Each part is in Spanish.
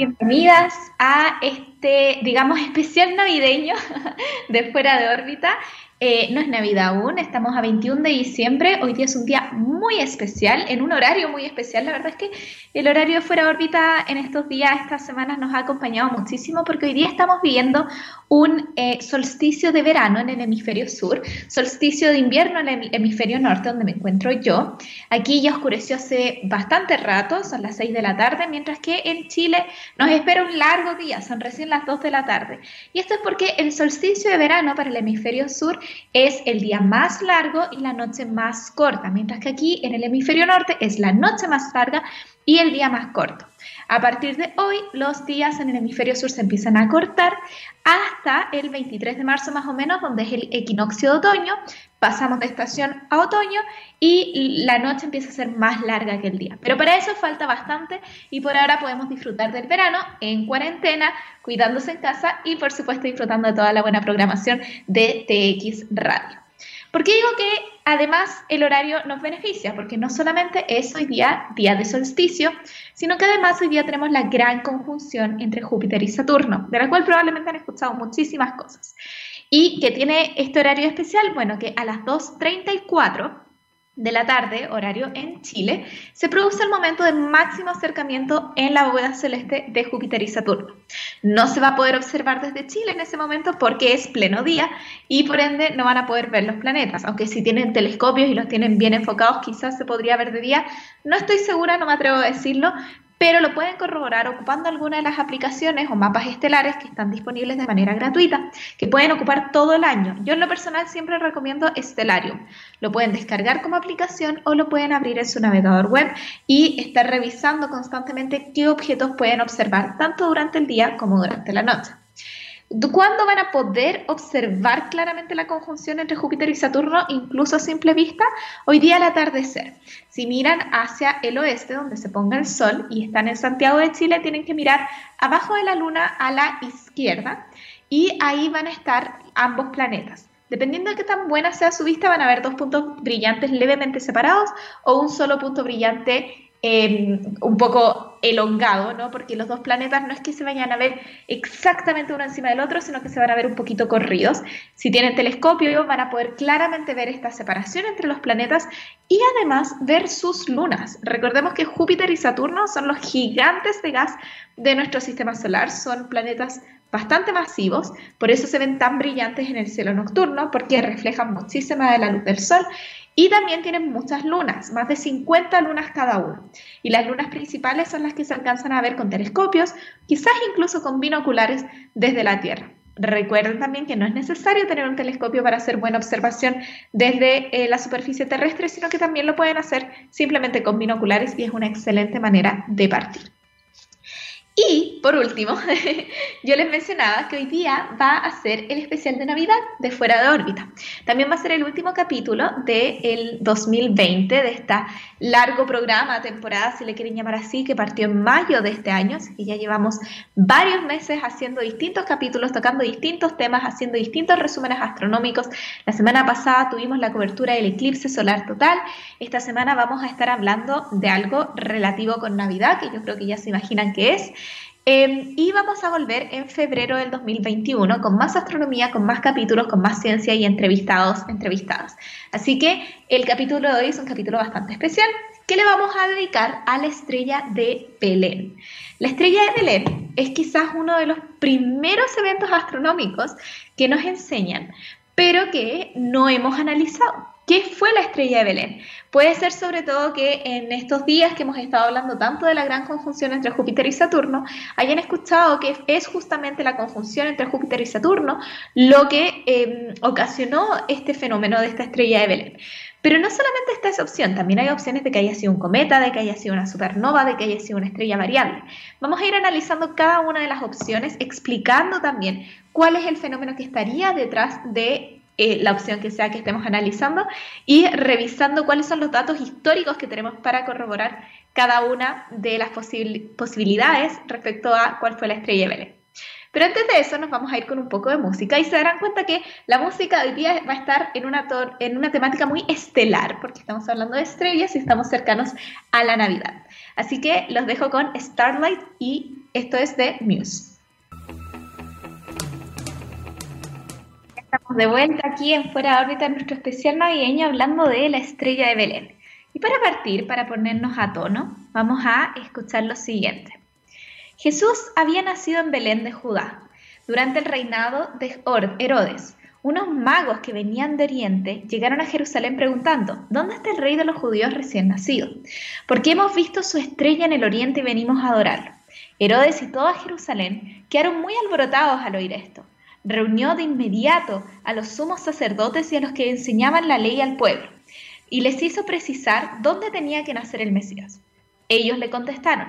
Bienvenidas a este, digamos, especial navideño de Fuera de órbita. Eh, no es Navidad aún, estamos a 21 de diciembre. Hoy día es un día muy especial, en un horario muy especial. La verdad es que el horario de fuera de órbita en estos días, estas semanas, nos ha acompañado muchísimo porque hoy día estamos viviendo un eh, solsticio de verano en el hemisferio sur, solsticio de invierno en el hemisferio norte, donde me encuentro yo. Aquí ya oscureció hace bastante rato, son las 6 de la tarde, mientras que en Chile nos espera un largo día, son recién las 2 de la tarde. Y esto es porque el solsticio de verano para el hemisferio sur es el día más largo y la noche más corta, mientras que aquí en el hemisferio norte es la noche más larga y el día más corto. A partir de hoy, los días en el hemisferio sur se empiezan a cortar hasta el 23 de marzo más o menos, donde es el equinoccio de otoño. Pasamos de estación a otoño y la noche empieza a ser más larga que el día. Pero para eso falta bastante y por ahora podemos disfrutar del verano en cuarentena, cuidándose en casa y por supuesto disfrutando de toda la buena programación de TX Radio. ¿Por qué digo que además el horario nos beneficia? Porque no solamente es hoy día día de solsticio, sino que además hoy día tenemos la gran conjunción entre Júpiter y Saturno, de la cual probablemente han escuchado muchísimas cosas. ¿Y que tiene este horario especial? Bueno, que a las 2.34 de la tarde, horario en Chile, se produce el momento de máximo acercamiento en la bóveda celeste de Júpiter y Saturno. No se va a poder observar desde Chile en ese momento porque es pleno día y por ende no van a poder ver los planetas, aunque si tienen telescopios y los tienen bien enfocados quizás se podría ver de día. No estoy segura, no me atrevo a decirlo, pero lo pueden corroborar ocupando alguna de las aplicaciones o mapas estelares que están disponibles de manera gratuita, que pueden ocupar todo el año. Yo en lo personal siempre recomiendo Stellarium. Lo pueden descargar como aplicación o lo pueden abrir en su navegador web y estar revisando constantemente qué objetos pueden observar tanto durante el día como durante la noche. ¿Cuándo van a poder observar claramente la conjunción entre Júpiter y Saturno, incluso a simple vista? Hoy día al atardecer. Si miran hacia el oeste, donde se ponga el sol, y están en Santiago de Chile, tienen que mirar abajo de la luna a la izquierda, y ahí van a estar ambos planetas. Dependiendo de qué tan buena sea su vista, van a ver dos puntos brillantes levemente separados o un solo punto brillante Em, un poco elongado, ¿no? Porque los dos planetas no es que se vayan a ver exactamente uno encima del otro, sino que se van a ver un poquito corridos. Si tienen telescopio, van a poder claramente ver esta separación entre los planetas y además ver sus lunas. Recordemos que Júpiter y Saturno son los gigantes de gas de nuestro sistema solar, son planetas bastante masivos, por eso se ven tan brillantes en el cielo nocturno, porque reflejan muchísima de la luz del sol y también tienen muchas lunas, más de 50 lunas cada uno. Y las lunas principales son las que se alcanzan a ver con telescopios, quizás incluso con binoculares desde la Tierra. Recuerden también que no es necesario tener un telescopio para hacer buena observación desde eh, la superficie terrestre, sino que también lo pueden hacer simplemente con binoculares y es una excelente manera de partir. Y por último, yo les mencionaba que hoy día va a ser el especial de Navidad de Fuera de órbita. También va a ser el último capítulo del 2020, de esta largo programa, temporada, si le quieren llamar así, que partió en mayo de este año, así que ya llevamos varios meses haciendo distintos capítulos, tocando distintos temas, haciendo distintos resúmenes astronómicos. La semana pasada tuvimos la cobertura del eclipse solar total. Esta semana vamos a estar hablando de algo relativo con Navidad, que yo creo que ya se imaginan que es. Em, y vamos a volver en febrero del 2021 con más astronomía, con más capítulos, con más ciencia y entrevistados, entrevistadas. Así que el capítulo de hoy es un capítulo bastante especial que le vamos a dedicar a la estrella de Belén. La estrella de Belén es quizás uno de los primeros eventos astronómicos que nos enseñan, pero que no hemos analizado. ¿Qué fue la estrella de Belén? Puede ser sobre todo que en estos días que hemos estado hablando tanto de la gran conjunción entre Júpiter y Saturno, hayan escuchado que es justamente la conjunción entre Júpiter y Saturno lo que em, ocasionó este fenómeno de esta estrella de Belén. Pero no solamente está esa opción, también hay opciones de que haya sido un cometa, de que haya sido una supernova, de que haya sido una estrella variable. Vamos a ir analizando cada una de las opciones, explicando también cuál es el fenómeno que estaría detrás de eh, la opción que sea que estemos analizando y revisando cuáles son los datos históricos que tenemos para corroborar cada una de las posibilidades respecto a cuál fue la estrella de Belén. Pero antes de eso nos vamos a ir con un poco de música y se darán cuenta que la música hoy día va a estar en una, en una temática muy estelar porque estamos hablando de estrellas y estamos cercanos a la Navidad. Así que los dejo con Starlight y Esto es de Muse. Estamos de vuelta aquí en Fuera de órbita, nuestro especial navideño, hablando de la estrella de Belén. Y para partir, para ponernos a tono, vamos a escuchar lo siguiente. Jesús había nacido en Belén de Judá, durante el reinado de Herodes. Unos magos que venían de Oriente llegaron a Jerusalén preguntando, ¿dónde está el rey de los judíos recién nacido? Porque hemos visto su estrella en el Oriente y venimos a adorarlo. Herodes y toda Jerusalén quedaron muy alborotados al oír esto. Reunió de inmediato a los sumos sacerdotes y a los que enseñaban la ley al pueblo y les hizo precisar dónde tenía que nacer el Mesías. Ellos le contestaron,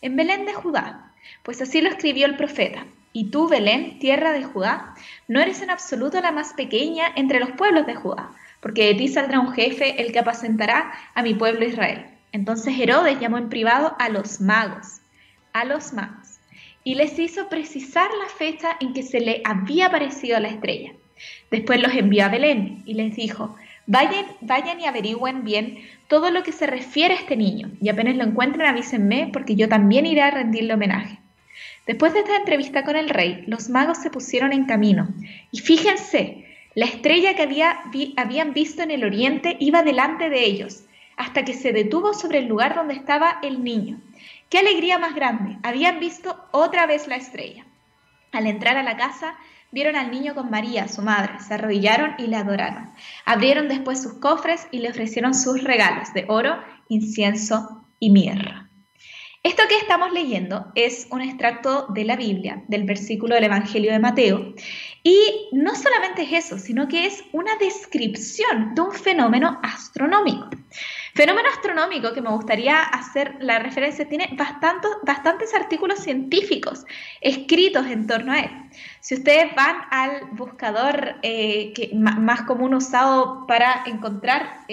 en Belén de Judá, pues así lo escribió el profeta. Y tú, Belén, tierra de Judá, no eres en absoluto la más pequeña entre los pueblos de Judá, porque de ti saldrá un jefe el que apacentará a mi pueblo Israel. Entonces Herodes llamó en privado a los magos, a los magos, y les hizo precisar la fecha en que se le había aparecido la estrella. Después los envió a Belén y les dijo, Vayan, vayan y averigüen bien todo lo que se refiere a este niño y apenas lo encuentren avísenme porque yo también iré a rendirle homenaje. Después de esta entrevista con el rey, los magos se pusieron en camino y fíjense, la estrella que había, habían visto en el oriente iba delante de ellos hasta que se detuvo sobre el lugar donde estaba el niño. ¡Qué alegría más grande! Habían visto otra vez la estrella. Al entrar a la casa, Vieron al niño con María, su madre, se arrodillaron y le adoraron. Abrieron después sus cofres y le ofrecieron sus regalos de oro, incienso y mirra. Esto que estamos leyendo es un extracto de la Biblia, del versículo del Evangelio de Mateo, y no solamente es eso, sino que es una descripción de un fenómeno astronómico. Fenómeno astronómico que me gustaría hacer la referencia, tiene bastantes, bastantes artículos científicos escritos en torno a él. Si ustedes van al buscador eh, más común usado para encontrar...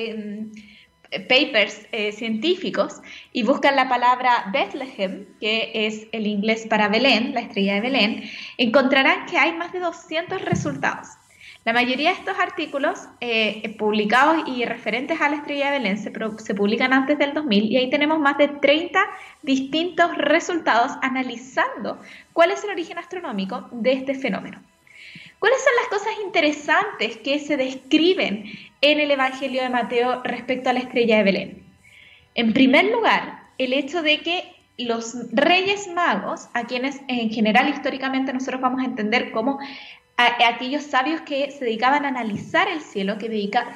papers eh, científicos y buscan la palabra Bethlehem, que es el inglés para Belén, la estrella de Belén, encontrarán que hay más de 200 resultados. La mayoría de estos artículos eh, publicados y referentes a la estrella de Belén se, se, publican antes del 2000 y ahí tenemos más de 30 distintos resultados analizando cuál es el origen astronómico de este fenómeno. ¿Cuáles son las cosas interesantes que se describen en el Evangelio de Mateo respecto a la estrella de Belén? En primer lugar, el hecho de que los reyes magos, a quienes en general históricamente nosotros vamos a entender como aquellos sabios que se dedicaban a analizar el cielo, que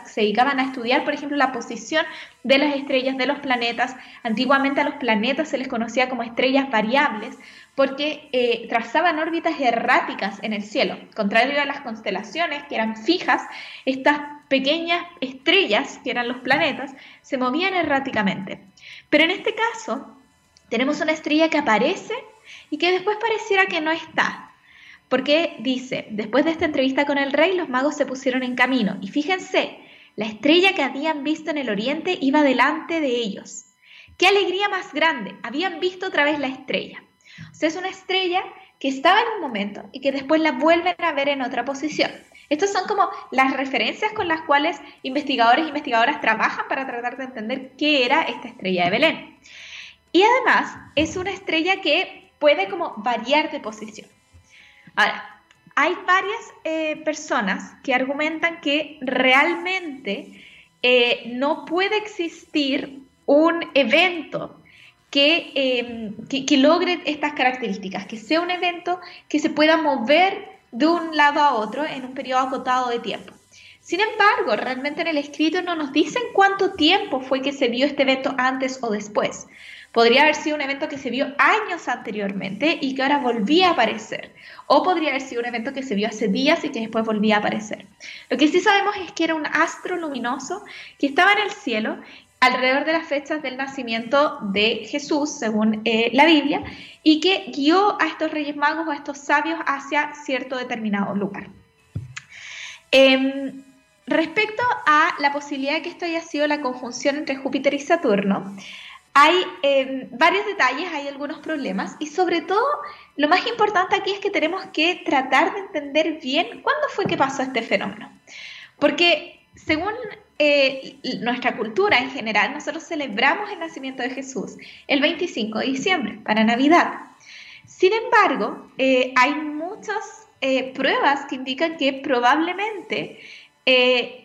se dedicaban a estudiar, por ejemplo, la posición de las estrellas, de los planetas. Antiguamente a los planetas se les conocía como estrellas variables porque eh, trazaban órbitas erráticas en el cielo. Contrario a las constelaciones, que eran fijas, estas pequeñas estrellas, que eran los planetas, se movían erráticamente. Pero en este caso, tenemos una estrella que aparece y que después pareciera que no está. Porque dice, después de esta entrevista con el rey, los magos se pusieron en camino. Y fíjense, la estrella que habían visto en el oriente iba delante de ellos. ¡Qué alegría más grande! Habían visto otra vez la estrella. O sea, es una estrella que estaba en un momento y que después la vuelven a ver en otra posición. Estas son como las referencias con las cuales investigadores e investigadoras trabajan para tratar de entender qué era esta estrella de Belén. Y además es una estrella que puede como variar de posición. Ahora, hay varias eh, personas que argumentan que realmente eh, no puede existir un evento em, que, que, logre estas características, que sea un evento que se pueda mover de un lado a otro en un periodo acotado de tiempo. Sin embargo, realmente en el escrito no nos dicen cuánto tiempo fue que se dio este evento antes o después. Podría haber sido un evento que se vio años anteriormente y que ahora volvía a aparecer. O podría haber sido un evento que se vio hace días y que después volvía a aparecer. Lo que sí sabemos es que era un astro luminoso que estaba en el cielo alrededor de las fechas del nacimiento de Jesús, según eh, la Biblia, y que guió a estos reyes magos o a estos sabios hacia cierto determinado lugar. Em, respecto a la posibilidad de que esto haya sido la conjunción entre Júpiter y Saturno, hay em, varios detalles, hay algunos problemas y sobre todo lo más importante aquí es que tenemos que tratar de entender bien cuándo fue que pasó este fenómeno. Porque según eh, nuestra cultura en general, nosotros celebramos el nacimiento de Jesús el 25 de diciembre para Navidad. Sin embargo, eh, hay muchas eh, pruebas que indican que probablemente eh,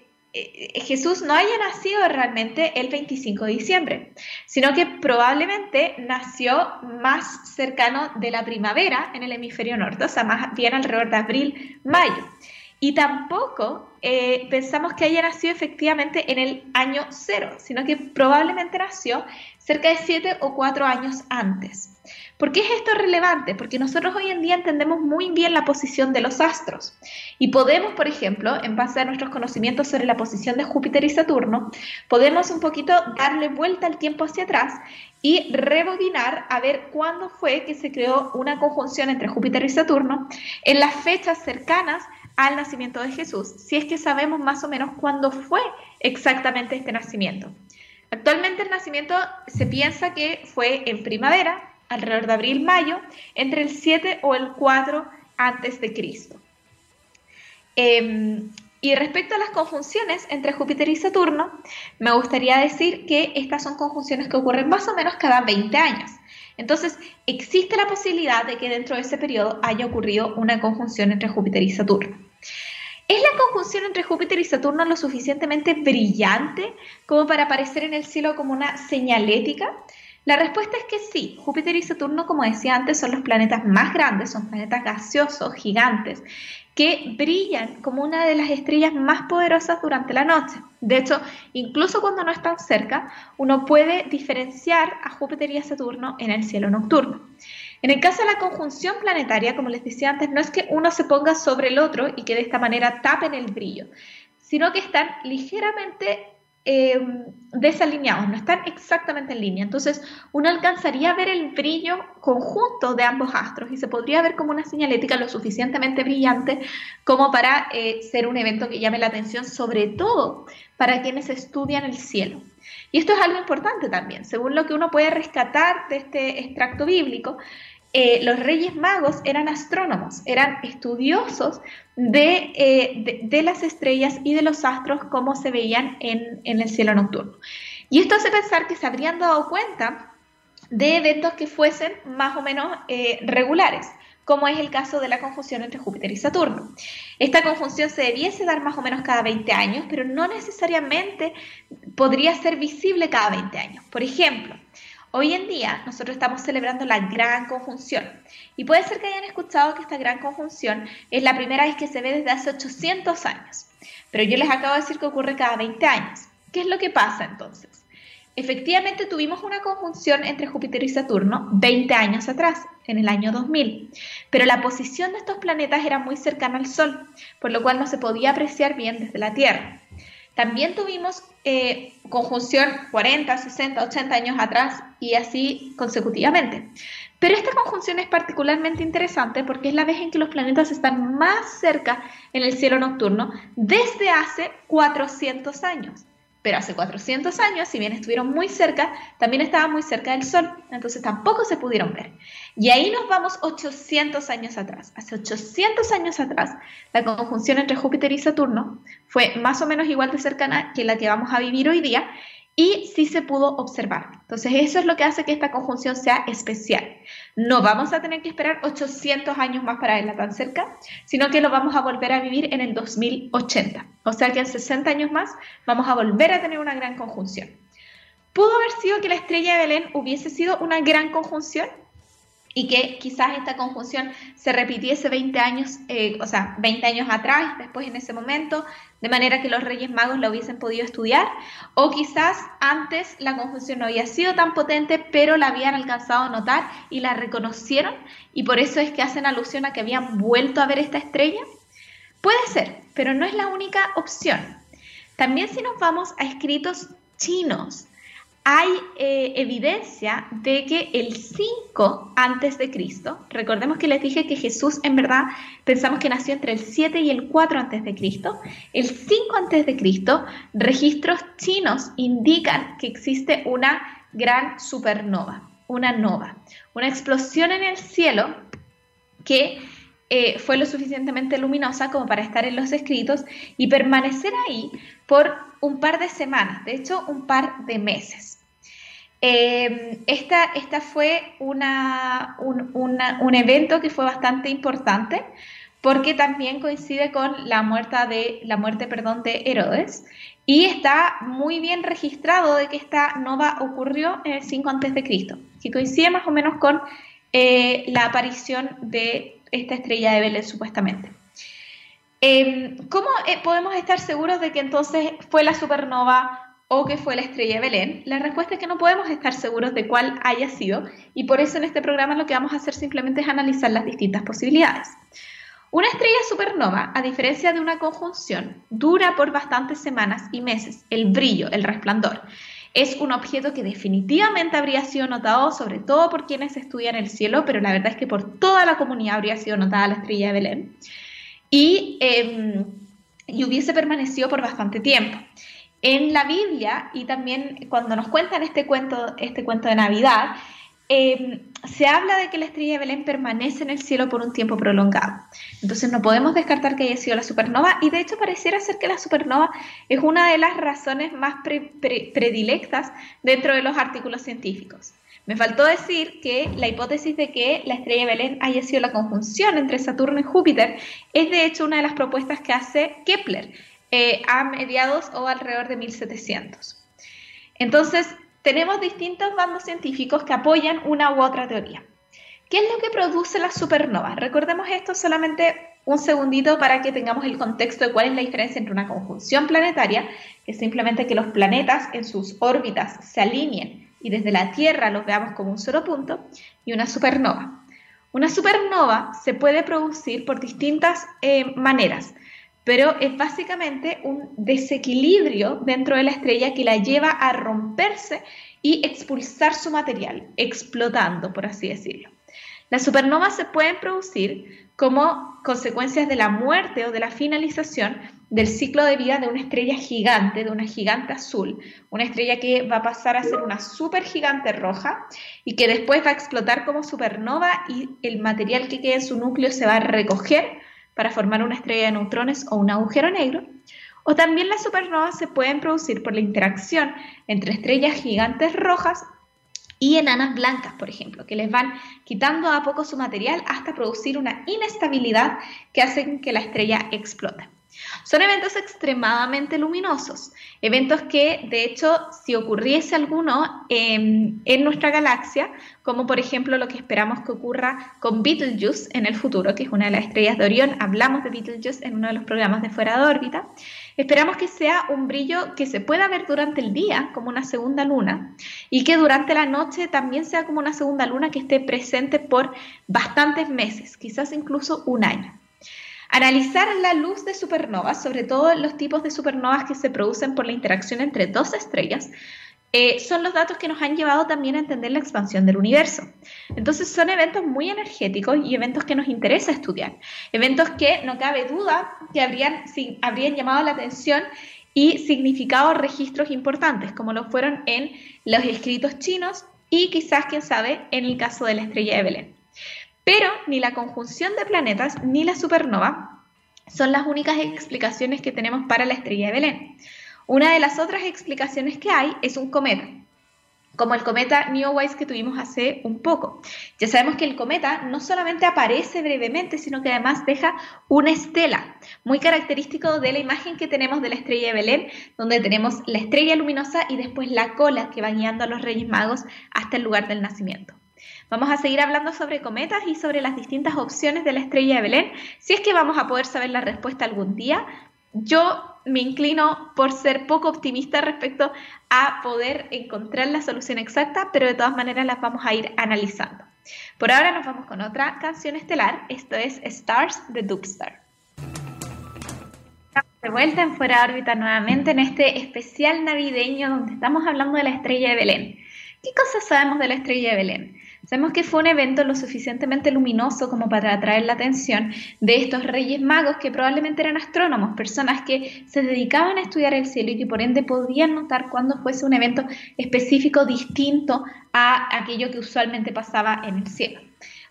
Jesús no haya nacido realmente el 25 de diciembre, sino que probablemente nació más cercano de la primavera en el hemisferio norte, o sea, más bien alrededor de abril, mayo. Y tampoco pensamos que haya nacido efectivamente en el año cero, sino que probablemente nació cerca de siete o cuatro años antes. ¿Por qué es esto relevante? Porque nosotros hoy en día entendemos muy bien la posición de los astros y podemos, por ejemplo, en base a nuestros conocimientos sobre la posición de Júpiter y Saturno, podemos un poquito darle vuelta al tiempo hacia atrás y rebobinar a ver cuándo fue que se creó una conjunción entre Júpiter y Saturno en las fechas cercanas al nacimiento de Jesús, si es que sabemos más o menos cuándo fue exactamente este nacimiento. Actualmente el nacimiento se piensa que fue en primavera, alrededor de abril-mayo, entre el 7 o el 4 antes de Cristo. Em, y respecto a las conjunciones entre Júpiter y Saturno, me gustaría decir que estas son conjunciones que ocurren más o menos cada 20 años. Entonces, existe la posibilidad de que dentro de ese periodo haya ocurrido una conjunción entre Júpiter y Saturno. ¿Es la conjunción entre Júpiter y Saturno lo suficientemente brillante como para aparecer en el cielo como una señalética? La respuesta es que sí, Júpiter y Saturno, como decía antes, son los planetas más grandes, son planetas gaseosos, gigantes, que brillan como una de las estrellas más poderosas durante la noche. De hecho, incluso cuando no están cerca, uno puede diferenciar a Júpiter y a Saturno en el cielo nocturno. En el caso de la conjunción planetaria, como les decía antes, no es que uno se ponga sobre el otro y que de esta manera tapen el brillo, sino que están ligeramente eh, desalineados, no están exactamente en línea. Entonces, uno alcanzaría a ver el brillo conjunto de ambos astros y se podría ver como una señalética lo suficientemente brillante como para eh, ser un evento que llame la atención, sobre todo para quienes estudian el cielo. Y esto es algo importante también, según lo que uno puede rescatar de este extracto bíblico, eh, los reyes magos eran astrónomos, eran estudiosos eh, de, las estrellas y de los astros como se veían en, el cielo nocturno. Y esto hace pensar que se habrían dado cuenta de eventos que fuesen más o menos eh, regulares, como es el caso de la conjunción entre Júpiter y Saturno. Esta conjunción se debiese dar más o menos cada 20 años, pero no necesariamente podría ser visible cada 20 años. Por ejemplo, Hoy en día nosotros estamos celebrando la gran conjunción y puede ser que hayan escuchado que esta gran conjunción es la primera vez que se ve desde hace 800 años, pero yo les acabo de decir que ocurre cada 20 años. ¿Qué es lo que pasa entonces? Efectivamente tuvimos una conjunción entre Júpiter y Saturno 20 años atrás, en el año 2000, pero la posición de estos planetas era muy cercana al Sol, por lo cual no se podía apreciar bien desde la Tierra. También tuvimos eh, conjunción 40, 60, 80 años atrás y así consecutivamente. Pero esta conjunción es particularmente interesante porque es la vez en que los planetas están más cerca en el cielo nocturno desde hace 400 años. Pero hace 400 años, si bien estuvieron muy cerca, también estaban muy cerca del Sol, entonces tampoco se pudieron ver. Y ahí nos vamos 800 años atrás. Hace 800 años atrás, la conjunción entre Júpiter y Saturno fue más o menos igual de cercana que la que vamos a vivir hoy día y sí se pudo observar. Entonces eso es lo que hace que esta conjunción sea especial. No vamos a tener que esperar 800 años más para verla tan cerca, sino que lo vamos a volver a vivir en el 2080. O sea que en 60 años más vamos a volver a tener una gran conjunción. ¿Pudo haber sido que la estrella de Belén hubiese sido una gran conjunción? Y que quizás esta conjunción se repitiese 20 años, eh, o sea, 20 años atrás, después en ese momento, de manera que los Reyes Magos la hubiesen podido estudiar, o quizás antes la conjunción no había sido tan potente, pero la habían alcanzado a notar y la reconocieron, y por eso es que hacen alusión a que habían vuelto a ver esta estrella. Puede ser, pero no es la única opción. También si nos vamos a escritos chinos, hay eh, evidencia de que el 5 antes de Cristo, recordemos que les dije que Jesús en verdad pensamos que nació entre el 7 y el 4 antes de Cristo, el 5 antes de Cristo, registros chinos indican que existe una gran supernova, una nova, una explosión en el cielo que eh, fue lo suficientemente luminosa como para estar en los escritos y permanecer ahí por un par de semanas, de hecho un par de meses. Eh, esta, esta, fue una, un, un, evento que fue bastante importante porque también coincide con la muerte de, la muerte, perdón, de Herodes y está muy bien registrado de que esta nova ocurrió en el 5 a.C., que coincide más o menos con eh, la aparición de esta estrella de Belén supuestamente. Em, ¿Cómo eh, podemos estar seguros de que entonces fue la supernova o que fue la estrella de Belén? La respuesta es que no podemos estar seguros de cuál haya sido y por eso en este programa lo que vamos a hacer simplemente es analizar las distintas posibilidades. Una estrella supernova, a diferencia de una conjunción, dura por bastantes semanas y meses. El brillo, el resplandor, es un objeto que definitivamente habría sido notado, sobre todo por quienes estudian el cielo, pero la verdad es que por toda la comunidad habría sido notada la estrella de Belén. Y, em, y hubiese permanecido por bastante tiempo. En la Biblia y también cuando nos cuentan este cuento, este cuento de Navidad, Em, se habla de que la estrella de Belén permanece en el cielo por un tiempo prolongado. Entonces no podemos descartar que haya sido la supernova y de hecho pareciera ser que la supernova es una de las razones más predilectas dentro de los artículos científicos. Me faltó decir que la hipótesis de que la estrella de Belén haya sido la conjunción entre Saturno y Júpiter es de hecho una de las propuestas que hace Kepler eh, a mediados o alrededor de 1700. Entonces, tenemos distintos bandos científicos que apoyan una u otra teoría. ¿Qué es lo que produce las supernovas? Recordemos esto solamente un segundito para que tengamos el contexto de cuál es la diferencia entre una conjunción planetaria, que es simplemente que los planetas en sus órbitas se alineen y desde la Tierra los veamos como un solo punto, y una supernova. Una supernova se puede producir por distintas eh, maneras, pero es básicamente un desequilibrio dentro de la estrella que la lleva a romperse y expulsar su material, explotando, por así decirlo. Las supernovas se pueden producir como consecuencias de la muerte o de la finalización del ciclo de vida de una estrella gigante, de una gigante azul, una estrella que va a pasar a ser una supergigante roja y que después va a explotar como supernova y el material que queda en su núcleo se va a recoger para formar una estrella de neutrones o un agujero negro, o también las supernovas se pueden producir por la interacción entre estrellas gigantes rojas y enanas blancas, por ejemplo, que les van quitando a poco su material hasta producir una inestabilidad que hace que la estrella explote. Son eventos extremadamente luminosos, eventos que, de hecho, si ocurriese alguno en nuestra galaxia, como por ejemplo lo que esperamos que ocurra con Betelgeuse en el futuro, que es una de las estrellas de Orión, hablamos de Betelgeuse en uno de los programas de fuera de órbita, esperamos que sea un brillo que se pueda ver durante el día como una segunda luna y que durante la noche también sea como una segunda luna que esté presente por bastantes meses, quizás incluso un año. Analizar la luz de supernovas, sobre todo los tipos de supernovas que se producen por la interacción entre dos estrellas, eh, son los datos que nos han llevado también a entender la expansión del universo. Entonces son eventos muy energéticos y eventos que nos interesa estudiar. Eventos que no cabe duda que habrían, habrían llamado la atención y significado registros importantes, como lo fueron en los escritos chinos y quizás, quién sabe, en el caso de la estrella de Belén. Pero ni la conjunción de planetas ni la supernova son las únicas explicaciones que tenemos para la estrella de Belén. Una de las otras explicaciones que hay es un cometa, como el cometa Neowise que tuvimos hace un poco. Ya sabemos que el cometa no solamente aparece brevemente, sino que además deja una estela, muy característico de la imagen que tenemos de la estrella de Belén, donde tenemos la estrella luminosa y después la cola que va guiando a los Reyes Magos hasta el lugar del nacimiento. Vamos a seguir hablando sobre cometas y sobre las distintas opciones de la estrella de Belén. Si es que vamos a poder saber la respuesta algún día, yo me inclino por ser poco optimista respecto a poder encontrar la solución exacta, pero de todas maneras las vamos a ir analizando. Por ahora nos vamos con otra canción estelar, esto es Stars de Dubstar. Estamos de vuelta en Fuera de órbita nuevamente en este especial navideño donde estamos hablando de la estrella de Belén. ¿Qué cosas sabemos de la estrella de Belén? Sabemos que fue un evento lo suficientemente luminoso como para atraer la atención de estos reyes magos que probablemente eran astrónomos, personas que se dedicaban a estudiar el cielo y que por ende podían notar cuando fuese un evento específico distinto a aquello que usualmente pasaba en el cielo.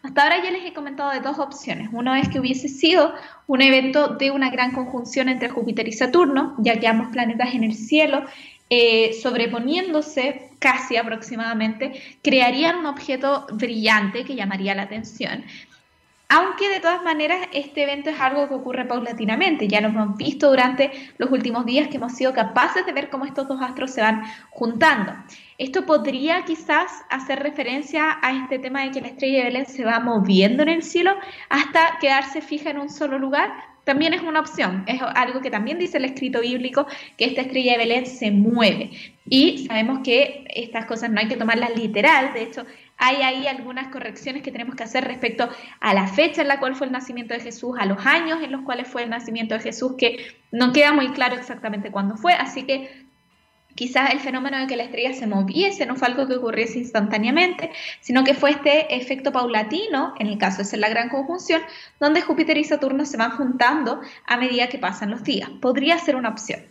Hasta ahora ya les he comentado de dos opciones. Una es que hubiese sido un evento de una gran conjunción entre Júpiter y Saturno, ya que ambos planetas en el cielo eh, sobreponiéndose casi aproximadamente, crearían un objeto brillante que llamaría la atención. Aunque de todas maneras este evento es algo que ocurre paulatinamente, ya lo hemos visto durante los últimos días que hemos sido capaces de ver cómo estos dos astros se van juntando. Esto podría quizás hacer referencia a este tema de que la estrella de Belén se va moviendo en el cielo hasta quedarse fija en un solo lugar. También es una opción, es algo que también dice el escrito bíblico, que esta estrella de Belén se mueve. Y sabemos que estas cosas no hay que tomarlas literal, de hecho hay ahí algunas correcciones que tenemos que hacer respecto a la fecha en la cual fue el nacimiento de Jesús, a los años en los cuales fue el nacimiento de Jesús, que no queda muy claro exactamente cuándo fue, así que Quizás el fenómeno de que la estrella se moviese no fue algo que ocurriese instantáneamente, sino que fue este efecto paulatino, en el caso de ser la gran conjunción, donde Júpiter y Saturno se van juntando a medida que pasan los días. Podría ser una opción.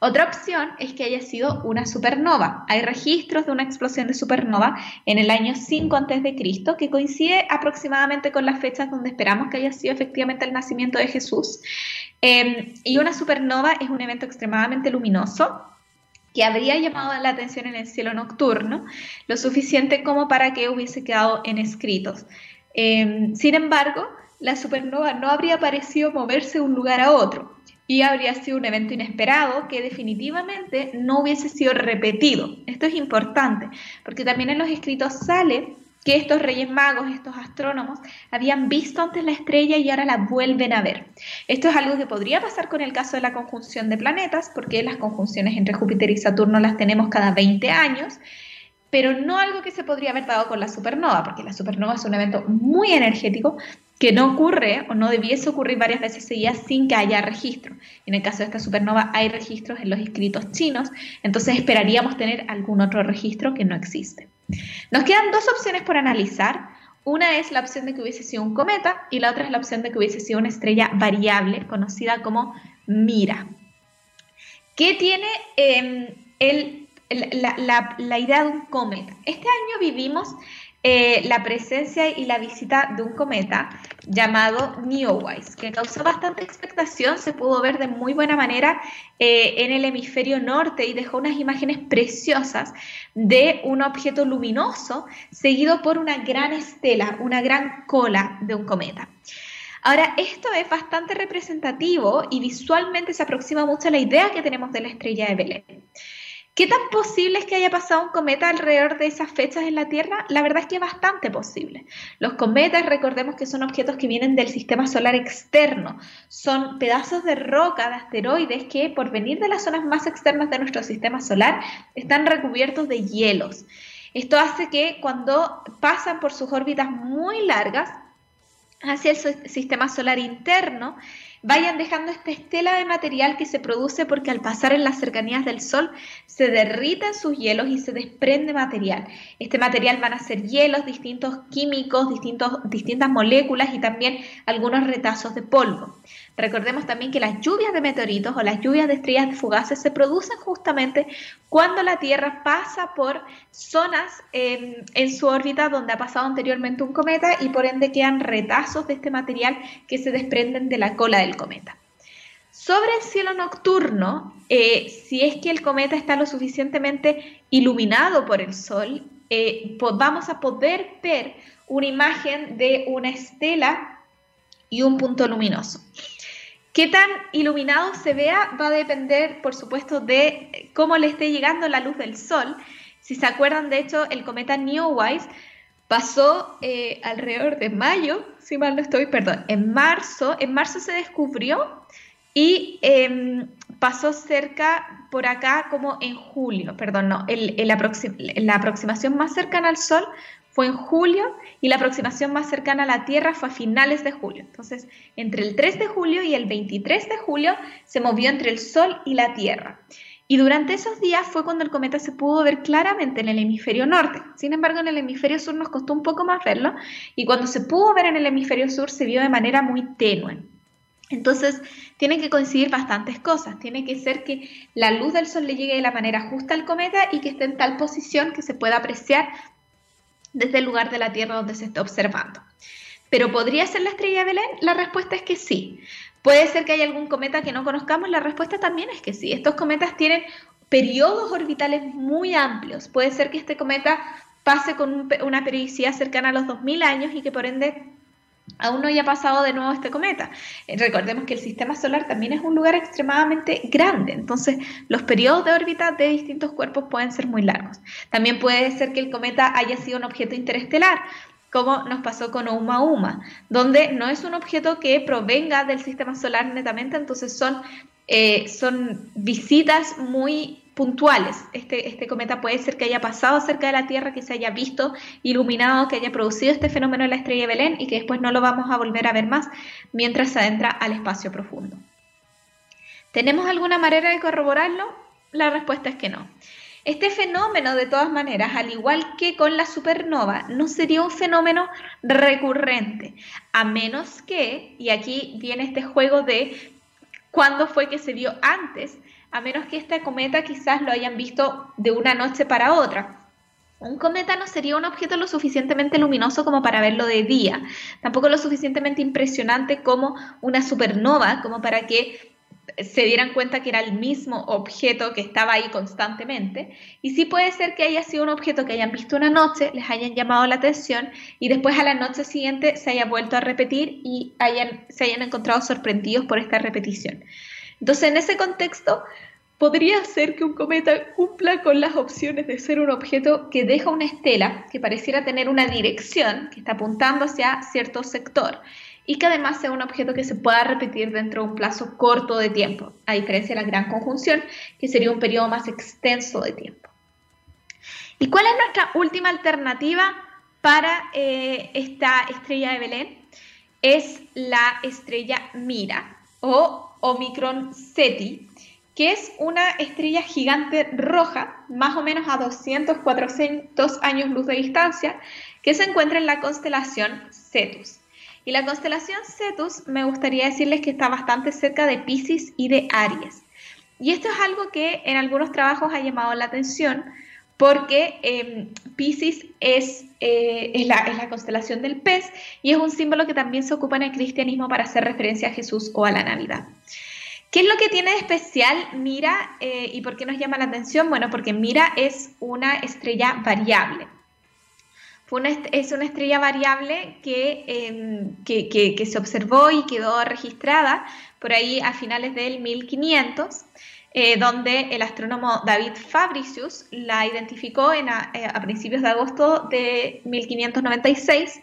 Otra opción es que haya sido una supernova. Hay registros de una explosión de supernova en el año 5 a.C., que coincide aproximadamente con las fechas donde esperamos que haya sido efectivamente el nacimiento de Jesús. Em, y una supernova es un evento extremadamente luminoso que habría llamado la atención en el cielo nocturno, lo suficiente como para que hubiese quedado en escritos. Em, sin embargo, la supernova no habría parecido moverse de un lugar a otro y habría sido un evento inesperado que definitivamente no hubiese sido repetido. Esto es importante, porque también en los escritos sale que estos reyes magos, estos astrónomos, habían visto antes la estrella y ahora la vuelven a ver. Esto es algo que podría pasar con el caso de la conjunción de planetas, porque las conjunciones entre Júpiter y Saturno las tenemos cada 20 años, pero no algo que se podría haber dado con la supernova, porque la supernova es un evento muy energético que no ocurre o no debiese ocurrir varias veces seguidas sin que haya registro. En el caso de esta supernova hay registros en los escritos chinos, entonces esperaríamos tener algún otro registro que no existe. Nos quedan dos opciones por analizar. Una es la opción de que hubiese sido un cometa y la otra es la opción de que hubiese sido una estrella variable conocida como Mira. ¿Qué tiene em, la idea de un cometa? Este año vivimos eh, la presencia y la visita de un cometa llamado Neowise, que causó bastante expectación, se pudo ver de muy buena manera eh, en el hemisferio norte y dejó unas imágenes preciosas de un objeto luminoso seguido por una gran estela, una gran cola de un cometa. Ahora, esto es bastante representativo y visualmente se aproxima mucho a la idea que tenemos de la estrella de Belén. ¿Qué tan posible es que haya pasado un cometa alrededor de esas fechas en la Tierra? La verdad es que es bastante posible. Los cometas, recordemos que son objetos que vienen del sistema solar externo. Son pedazos de roca, de asteroides, que por venir de las zonas más externas de nuestro sistema solar están recubiertos de hielos. Esto hace que cuando pasan por sus órbitas muy largas hacia el sistema solar interno, vayan dejando esta estela de material que se produce porque al pasar en las cercanías del Sol se derriten sus hielos y se desprende material. Este material van a ser hielos, distintos químicos, distintos, distintas moléculas y también algunos retazos de polvo. Recordemos también que las lluvias de meteoritos o las lluvias de estrellas fugaces se producen justamente cuando la Tierra pasa por zonas em, en su órbita donde ha pasado anteriormente un cometa y por ende quedan retazos de este material que se desprenden de la cola del cometa. Sobre el cielo nocturno, eh, si es que el cometa está lo suficientemente iluminado por el Sol, eh, vamos a poder ver una imagen de una estela y un punto luminoso. Qué tan iluminado se vea va a depender, por supuesto, de cómo le esté llegando la luz del sol. Si se acuerdan, de hecho, el cometa Neowise pasó eh, alrededor de mayo, si mal no estoy, perdón, en marzo. En marzo se descubrió y em, pasó cerca por acá como en julio, perdón, no, la aproximación más cercana al Sol fue en julio y la aproximación más cercana a la Tierra fue a finales de julio. Entonces, entre el 3 de julio y el 23 de julio se movió entre el Sol y la Tierra. Y durante esos días fue cuando el cometa se pudo ver claramente en el hemisferio norte. Sin embargo, en el hemisferio sur nos costó un poco más verlo y cuando se pudo ver en el hemisferio sur se vio de manera muy tenue. Entonces, tienen que coincidir bastantes cosas. Tiene que ser que la luz del sol le llegue de la manera justa al cometa y que esté en tal posición que se pueda apreciar desde el lugar de la Tierra donde se está observando. ¿Pero podría ser la estrella de Belén? La respuesta es que sí. ¿Puede ser que haya algún cometa que no conozcamos? La respuesta también es que sí. Estos cometas tienen periodos orbitales muy amplios. Puede ser que este cometa pase con una periodicidad cercana a los 2000 años y que por ende aún no haya pasado de nuevo este cometa. Eh, recordemos que el sistema solar también es un lugar extremadamente grande, entonces los periodos de órbita de distintos cuerpos pueden ser muy largos. También puede ser que el cometa haya sido un objeto interestelar, como nos pasó con Oumuamua, donde no es un objeto que provenga del sistema solar netamente, entonces son, eh, son visitas muy puntuales. Este, este cometa puede ser que haya pasado cerca de la Tierra, que se haya visto iluminado, que haya producido este fenómeno de la estrella Belén y que después no lo vamos a volver a ver más mientras se adentra al espacio profundo. ¿Tenemos alguna manera de corroborarlo? La respuesta es que no. Este fenómeno, de todas maneras, al igual que con la supernova, no sería un fenómeno recurrente, a menos que, y aquí viene este juego de cuándo fue que se vio antes, a menos que este cometa quizás lo hayan visto de una noche para otra. Un cometa no sería un objeto lo suficientemente luminoso como para verlo de día, tampoco lo suficientemente impresionante como una supernova, como para que se dieran cuenta que era el mismo objeto que estaba ahí constantemente. Y sí puede ser que haya sido un objeto que hayan visto una noche, les hayan llamado la atención y después a la noche siguiente se haya vuelto a repetir y hayan, se hayan encontrado sorprendidos por esta repetición. Entonces, en ese contexto, podría ser que un cometa cumpla con las opciones de ser un objeto que deja una estela que pareciera tener una dirección, que está apuntando hacia cierto sector y que además sea un objeto que se pueda repetir dentro de un plazo corto de tiempo, a diferencia de la gran conjunción, que sería un periodo más extenso de tiempo. ¿Y cuál es nuestra última alternativa para eh, esta estrella de Belén? Es la estrella Mira o Omicron Ceti, que es una estrella gigante roja, más o menos a 200, 400 años luz de distancia, que se encuentra en la constelación Cetus. Y la constelación Cetus me gustaría decirles que está bastante cerca de Pisces y de Aries. Y esto es algo que en algunos trabajos ha llamado la atención porque eh, Pisces es, es, la, es, la, constelación del pez y es un símbolo que también se ocupa en el cristianismo para hacer referencia a Jesús o a la Navidad. ¿Qué es lo que tiene de especial Mira eh, y por qué nos llama la atención? Bueno, porque Mira es una estrella variable es una estrella variable em, que, que, se observó y quedó registrada por ahí a finales del 1500, eh, donde el astrónomo David Fabricius la identificó en a, eh, principios de agosto de 1596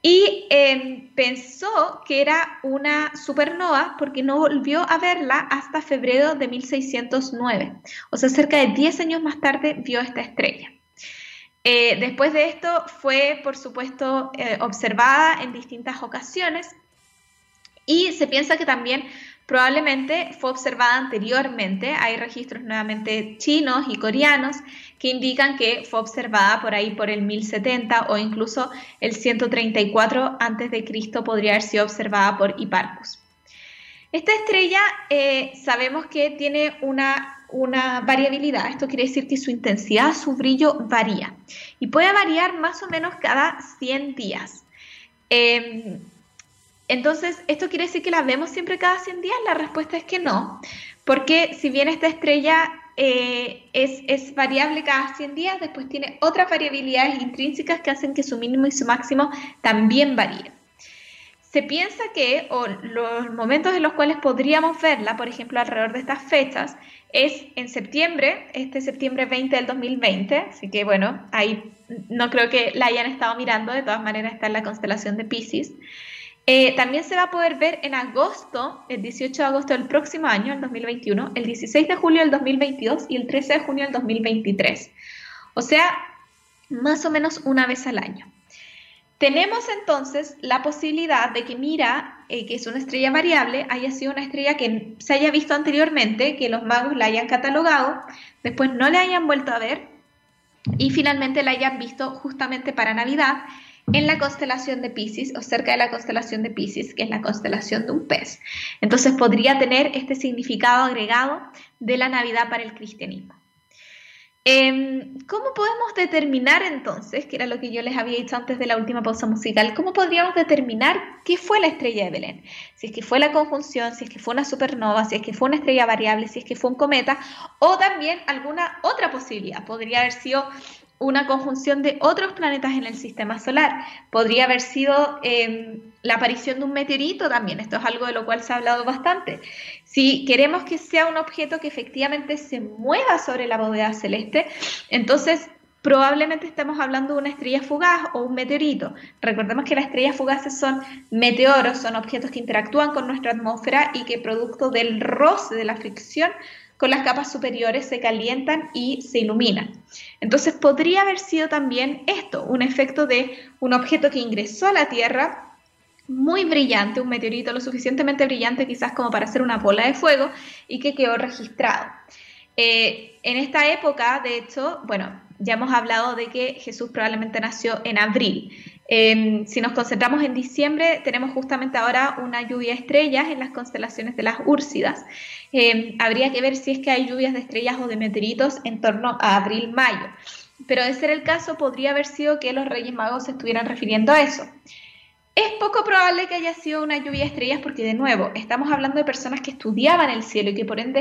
y em, pensó que era una supernova porque no volvió a verla hasta febrero de 1609. O sea, cerca de 10 años más tarde vio esta estrella. Eh, después de esto fue, por supuesto, eh, observada en distintas ocasiones y se piensa que también probablemente fue observada anteriormente. Hay registros nuevamente chinos y coreanos que indican que fue observada por ahí por el 1070 o incluso el 134 a.C. podría haber sido observada por Hipparchus. Esta estrella eh, sabemos que tiene una una variabilidad. Esto quiere decir que su intensidad, su brillo varía. Y puede variar más o menos cada 100 días. Em, entonces, ¿esto quiere decir que la vemos siempre cada 100 días? La respuesta es que no, porque si bien esta estrella eh, es, es, variable cada 100 días, después tiene otras variabilidades intrínsecas que hacen que su mínimo y su máximo también varíen. Se piensa que o los momentos en los cuales podríamos verla, por ejemplo, alrededor de estas fechas, es en septiembre, este septiembre 20 del 2020, así que bueno, ahí no creo que la hayan estado mirando, de todas maneras está en la constelación de Pisces. Eh, también se va a poder ver en agosto, el 18 de agosto del próximo año, el 2021, el 16 de julio del 2022 y el 13 de junio del 2023. O sea, más o menos una vez al año. Tenemos entonces la posibilidad de que Mira, eh, que es una estrella variable, haya sido una estrella que se haya visto anteriormente, que los magos la hayan catalogado, después no le hayan vuelto a ver y finalmente la hayan visto justamente para Navidad en la constelación de Pisces o cerca de la constelación de Pisces, que es la constelación de un pez. Entonces podría tener este significado agregado de la Navidad para el cristianismo. Em, ¿Cómo podemos determinar entonces, que era lo que yo les había dicho antes de la última pausa musical, cómo podríamos determinar qué fue la estrella de Belén? Si es que fue la conjunción, si es que fue una supernova, si es que fue una estrella variable, si es que fue un cometa, o también alguna otra posibilidad. Podría haber sido una conjunción de otros planetas en el sistema solar. Podría haber sido em, la aparición de un meteorito también. Esto es algo de lo cual se ha hablado bastante. Si queremos que sea un objeto que efectivamente se mueva sobre la bóveda celeste, entonces probablemente estamos hablando de una estrella fugaz o un meteorito. Recordemos que las estrellas fugaces son meteoros, son objetos que interactúan con nuestra atmósfera y que producto del roce, de la fricción, con las capas superiores se calientan y se iluminan. Entonces podría haber sido también esto, un efecto de un objeto que ingresó a la Tierra muy brillante, un meteorito lo suficientemente brillante quizás como para hacer una bola de fuego y que quedó registrado. Eh, en esta época, de hecho, bueno, ya hemos hablado de que Jesús probablemente nació en abril. Si nos concentramos en diciembre, tenemos justamente ahora una lluvia de estrellas en las constelaciones de las Úrsidas. Em, habría que ver si es que hay lluvias de estrellas o de meteoritos en torno a abril-mayo. Pero de ser el caso, podría haber sido que los Reyes Magos se estuvieran refiriendo a eso. Es poco probable que haya sido una lluvia de estrellas porque, de nuevo, estamos hablando de personas que estudiaban el cielo y que por ende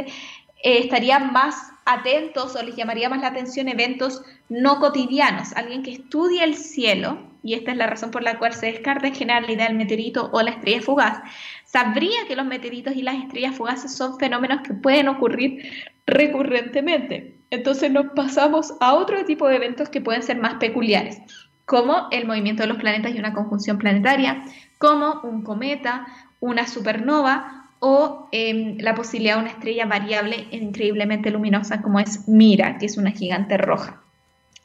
eh, estarían más atentos o les llamaría más la atención eventos no cotidianos. Alguien que estudia el cielo, y esta es la razón por la cual se descarta en general la idea del meteorito o la estrella fugaz, sabría que los meteoritos y las estrellas fugaces son fenómenos que pueden ocurrir recurrentemente. Entonces nos pasamos a otro tipo de eventos que pueden ser más peculiares, como el movimiento de los planetas y una conjunción planetaria, como un cometa, una supernova o em, la posibilidad de una estrella variable e increíblemente luminosa como es Mira, que es una gigante roja.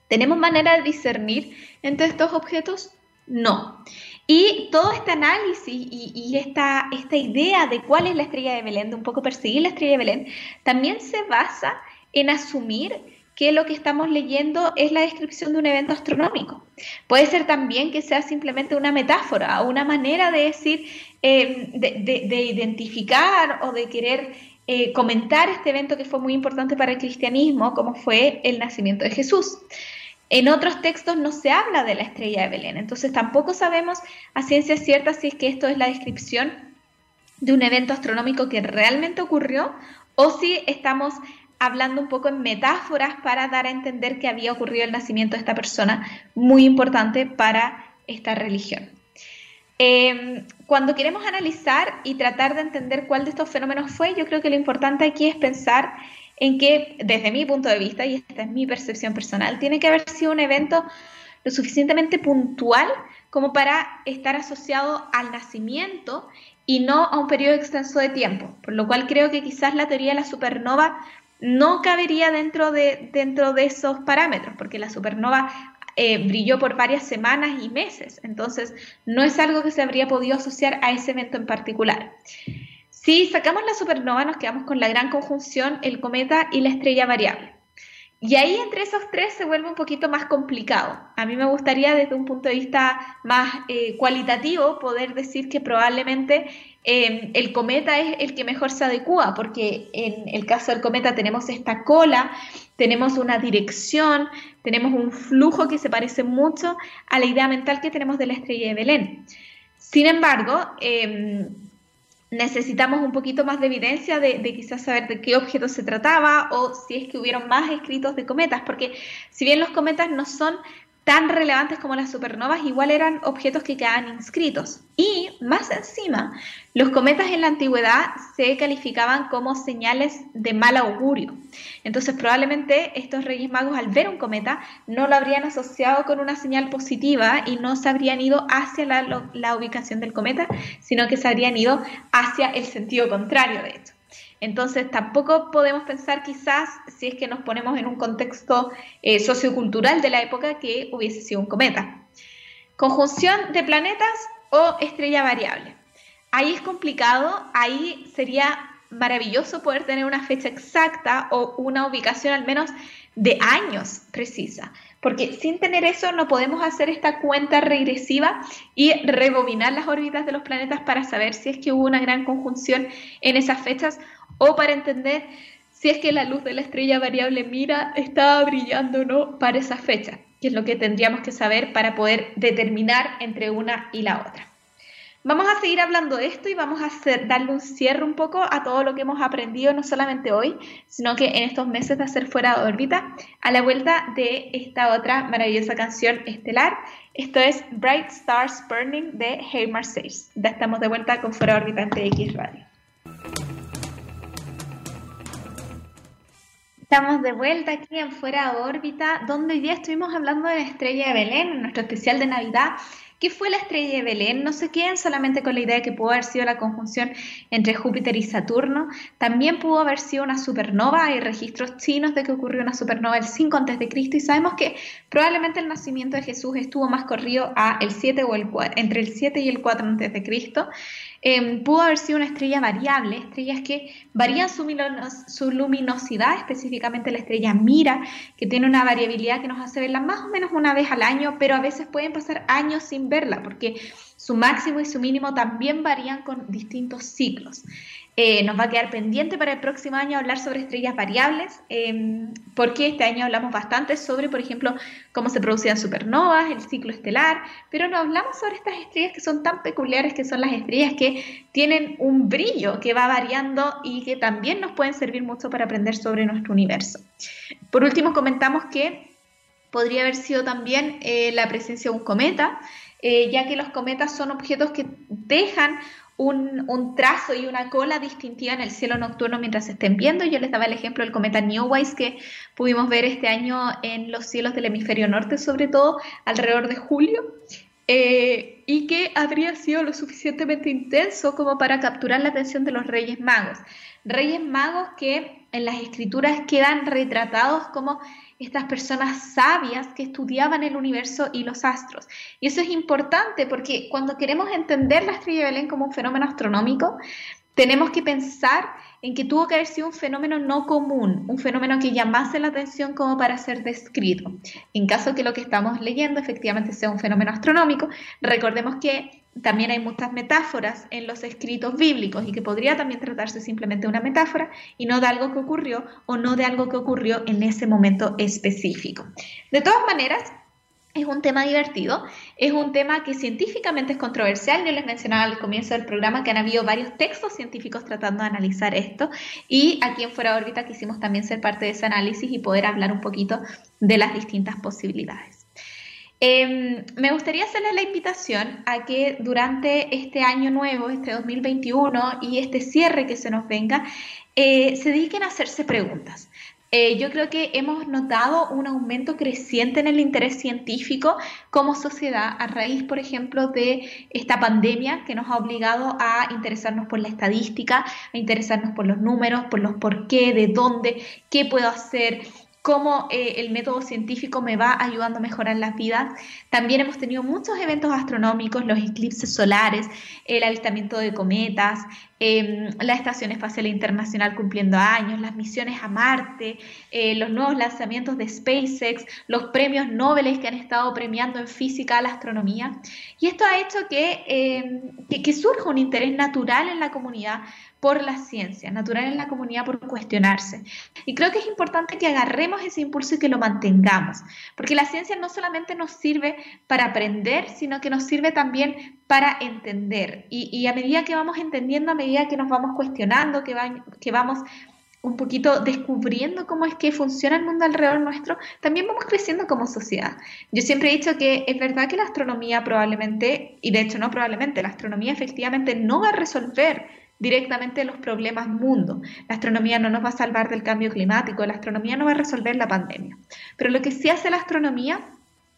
¿Tenemos manera de discernir entre estos objetos? No. Y todo este análisis y, esta, esta, idea de cuál es la estrella de Belén, de un poco perseguir la estrella de Belén, también se basa en asumir que lo que estamos leyendo es la descripción de un evento astronómico. Puede ser también que sea simplemente una metáfora, una manera de decir, eh, de, identificar o de querer eh, comentar este evento que fue muy importante para el cristianismo, como fue el nacimiento de Jesús. En otros textos no se habla de la estrella de Belén, entonces tampoco sabemos a ciencia cierta si es que esto es la descripción de un evento astronómico que realmente ocurrió o si estamos hablando un poco en metáforas para dar a entender que había ocurrido el nacimiento de esta persona muy importante para esta religión. Em, cuando queremos analizar y tratar de entender cuál de estos fenómenos fue, yo creo que lo importante aquí es pensar en que, desde mi punto de vista, y esta es mi percepción personal, tiene que haber sido un evento lo suficientemente puntual como para estar asociado al nacimiento y no a un periodo extenso de tiempo, por lo cual creo que quizás la teoría de la supernova no cabería dentro de, dentro de esos parámetros, porque la supernova eh, brilló por varias semanas y meses, entonces no es algo que se habría podido asociar a ese evento en particular. Si sacamos la supernova, nos quedamos con la gran conjunción, el cometa y la estrella variable. Y ahí entre esos tres se vuelve un poquito más complicado. A mí me gustaría desde un punto de vista más eh, cualitativo poder decir que probablemente em, el cometa es el que mejor se adecua, porque en el caso del cometa tenemos esta cola, tenemos una dirección, tenemos un flujo que se parece mucho a la idea mental que tenemos de la estrella de Belén. Sin embargo, em, necesitamos un poquito más de evidencia de, quizás saber de qué objeto se trataba o si es que hubieron más escritos de cometas, porque si bien los cometas no son tan relevantes como las supernovas, igual eran objetos que quedaban inscritos. Y más encima, los cometas en la antigüedad se calificaban como señales de mal augurio. Entonces probablemente estos reyes magos al ver un cometa no lo habrían asociado con una señal positiva y no se habrían ido hacia la, la ubicación del cometa, sino que se habrían ido hacia el sentido contrario de hecho. Entonces tampoco podemos pensar quizás, si es que nos ponemos en un contexto eh, sociocultural de la época, que hubiese sido un cometa. Conjunción de planetas o estrella variable. Ahí es complicado, ahí sería maravilloso poder tener una fecha exacta o una ubicación al menos de años precisa, porque sin tener eso no podemos hacer esta cuenta regresiva y rebobinar las órbitas de los planetas para saber si es que hubo una gran conjunción en esas fechas o para entender si es que la luz de la estrella variable Mira estaba brillando o no para esa fecha, que es lo que tendríamos que saber para poder determinar entre una y la otra. Vamos a seguir hablando de esto y vamos a darle un cierre un poco a todo lo que hemos aprendido, no solamente hoy, sino que en estos meses de hacer fuera de órbita, a la vuelta de esta otra maravillosa canción estelar. Esto es Bright Stars Burning de Hey Marseille. Ya estamos de vuelta con fuera de órbita en Radio. Estamos de vuelta aquí en Fuera de órbita, donde hoy estuvimos hablando de la estrella de Belén, en nuestro especial de Navidad, ¿Qué fue la estrella de Belén? No se queden solamente con la idea de que pudo haber sido la conjunción entre Júpiter y Saturno. También pudo haber sido una supernova. Hay registros chinos de que ocurrió una supernova el 5 a.C. y sabemos que probablemente el nacimiento de Jesús estuvo más corrido a el 7 o el, entre el 7 y el 4 a.C. Eh, pudo haber sido una estrella variable, estrellas que varían su, luminosidad, específicamente la estrella Mira, que tiene una variabilidad que nos hace verla más o menos una vez al año, pero a veces pueden pasar años sin verla, porque su máximo y su mínimo también varían con distintos ciclos. Eh, nos va a quedar pendiente para el próximo año hablar sobre estrellas variables, em, porque este año hablamos bastante sobre, por ejemplo, cómo se producían supernovas, el ciclo estelar, pero no hablamos sobre estas estrellas que son tan peculiares, que son las estrellas que tienen un brillo que va variando y que también nos pueden servir mucho para aprender sobre nuestro universo. Por último, comentamos que podría haber sido también eh, la presencia de un cometa, eh, ya que los cometas son objetos que dejan un, trazo y una cola distintiva en el cielo nocturno mientras se estén viendo. Yo les daba el ejemplo del cometa Neowise que pudimos ver este año en los cielos del hemisferio norte, sobre todo alrededor de julio, eh, y que habría sido lo suficientemente intenso como para capturar la atención de los Reyes Magos. Reyes Magos que en las escrituras quedan retratados como estas personas sabias que estudiaban el universo y los astros. Y eso es importante porque cuando queremos entender la estrella de Belén como un fenómeno astronómico, tenemos que pensar en que tuvo que haber sido un fenómeno no común, un fenómeno que llamase la atención como para ser descrito. En caso que lo que estamos leyendo efectivamente sea un fenómeno astronómico, recordemos que también hay muchas metáforas en los escritos bíblicos y que podría también tratarse simplemente de una metáfora y no de algo que ocurrió o no de algo que ocurrió en ese momento específico. De todas maneras, es un tema divertido, es un tema que científicamente es controversial. Yo les mencionaba al comienzo del programa que han habido varios textos científicos tratando de analizar esto y aquí en Fuera de órbita quisimos también ser parte de ese análisis y poder hablar un poquito de las distintas posibilidades. Em, me gustaría hacerles la invitación a que durante este año nuevo, este 2021 y este cierre que se nos venga, eh, se dediquen a hacerse preguntas. Eh, yo creo que hemos notado un aumento creciente en el interés científico como sociedad a raíz, por ejemplo, de esta pandemia que nos ha obligado a interesarnos por la estadística, a interesarnos por los números, por los por qué, de dónde, qué puedo hacer, cómo eh, el método científico me va ayudando a mejorar las vidas. También hemos tenido muchos eventos astronómicos, los eclipses solares, el avistamiento de cometas, em, la Estación Espacial Internacional cumpliendo años, las misiones a Marte, eh, los nuevos lanzamientos de SpaceX, los premios Nobel que han estado premiando en física a la astronomía. Y esto ha hecho que, em, que, que surja un interés natural en la comunidad por la ciencia, natural en la comunidad por cuestionarse. Y creo que es importante que agarremos ese impulso y que lo mantengamos, porque la ciencia no solamente nos sirve para aprender, sino que nos sirve también para entender. Y, a medida que vamos entendiendo, a medida que nos vamos cuestionando, que, que vamos un poquito descubriendo cómo es que funciona el mundo alrededor nuestro, también vamos creciendo como sociedad. Yo siempre he dicho que es verdad que la astronomía probablemente, y de hecho no probablemente, la astronomía efectivamente no va a resolver directamente los problemas mundo. La astronomía no nos va a salvar del cambio climático, la astronomía no va a resolver la pandemia. Pero lo que sí hace la astronomía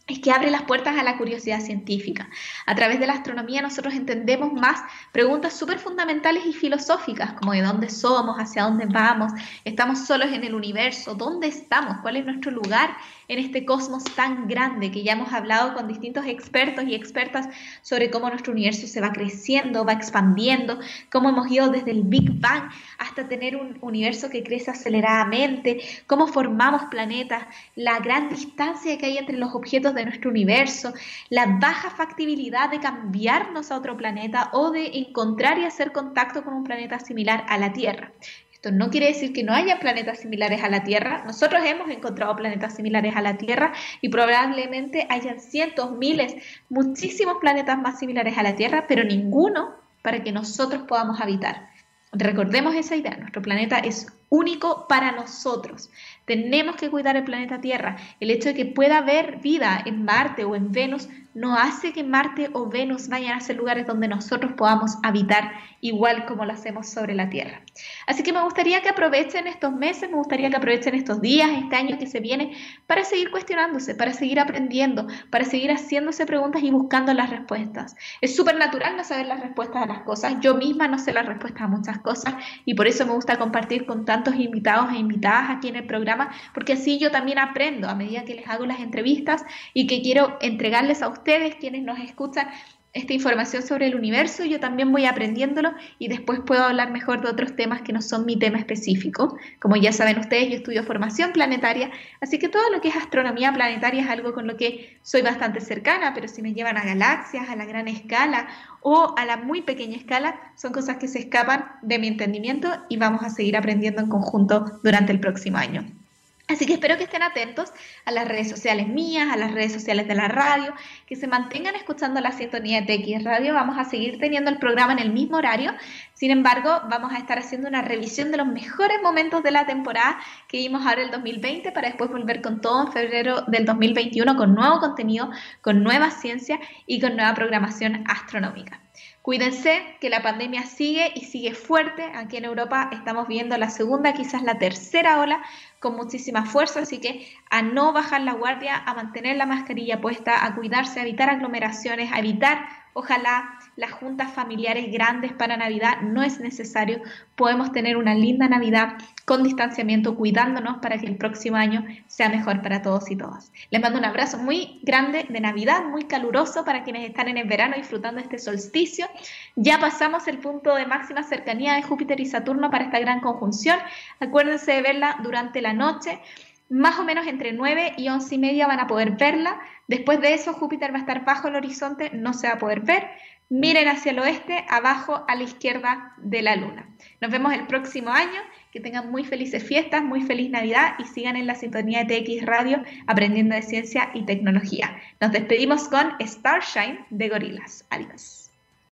es que abre las puertas a la curiosidad científica. A través de la astronomía nosotros entendemos más preguntas súper fundamentales y filosóficas, como de dónde somos, hacia dónde vamos, estamos solos en el universo, dónde estamos, cuál es nuestro lugar en este cosmos tan grande que ya hemos hablado con distintos expertos y expertas sobre cómo nuestro universo se va creciendo, va expandiendo, cómo hemos ido desde el Big Bang hasta tener un universo que crece aceleradamente, cómo formamos planetas, la gran distancia que hay entre los objetos de nuestro universo, la baja factibilidad de cambiarnos a otro planeta o de encontrar y hacer contacto con un planeta similar a la Tierra Esto no quiere decir que no haya planetas similares a la Tierra. Nosotros hemos encontrado planetas similares a la Tierra y probablemente hayan cientos, miles, muchísimos planetas más similares a la Tierra, pero ninguno para que nosotros podamos habitar. Recordemos esa idea, nuestro planeta es único para nosotros. Tenemos que cuidar el planeta Tierra. El hecho de que pueda haber vida en Marte o en Venus no hace que Marte o Venus vayan a ser lugares donde nosotros podamos habitar igual como lo hacemos sobre la Tierra. Así que me gustaría que aprovechen estos meses, me gustaría que aprovechen estos días, este año que se viene, para seguir cuestionándose, para seguir aprendiendo, para seguir haciéndose preguntas y buscando las respuestas. Es súper natural no saber las respuestas a las cosas. Yo misma no sé las respuestas a muchas cosas y por eso me gusta compartir con tantos invitados e invitadas aquí en el programa, porque así yo también aprendo a medida que les hago las entrevistas y que quiero entregarles a ustedes, quienes nos escuchan, esta información sobre el universo, yo también voy aprendiéndolo y después puedo hablar mejor de otros temas que no son mi tema específico. Como ya saben ustedes, yo estudio formación planetaria, así que todo lo que es astronomía planetaria es algo con lo que soy bastante cercana, pero si me llevan a galaxias, a la gran escala o a la muy pequeña escala, son cosas que se escapan de mi entendimiento y vamos a seguir aprendiendo en conjunto durante el próximo año. Así que espero que estén atentos a las redes sociales mías, a las redes sociales de la radio, que se mantengan escuchando la sintonía de TX Radio. Vamos a seguir teniendo el programa en el mismo horario. Sin embargo, vamos a estar haciendo una revisión de los mejores momentos de la temporada que vimos ahora el 2020 para después volver con todo en febrero del 2021 con nuevo contenido, con nueva ciencia y con nueva programación astronómica. Cuídense que la pandemia sigue y sigue fuerte. Aquí en Europa estamos viendo la segunda, quizás la tercera ola con muchísima fuerza, así que a no bajar la guardia, a mantener la mascarilla puesta, a cuidarse, a evitar aglomeraciones, a evitar Ojalá las juntas familiares grandes para Navidad no es necesario. Podemos tener una linda Navidad con distanciamiento, cuidándonos para que el próximo año sea mejor para todos y todas. Les mando un abrazo muy grande de Navidad, muy caluroso para quienes están en el verano disfrutando este solsticio. Ya pasamos el punto de máxima cercanía de Júpiter y Saturno para esta gran conjunción. Acuérdense de verla durante la noche más o menos entre 9 y 11 y media van a poder verla. Después de eso, Júpiter va a estar bajo el horizonte, no se va a poder ver. Miren hacia el oeste, abajo a la izquierda de la luna. Nos vemos el próximo año. Que tengan muy felices fiestas, muy feliz Navidad y sigan en la sintonía de TX Radio aprendiendo de ciencia y tecnología. Nos despedimos con Starshine de Gorilas. Adiós.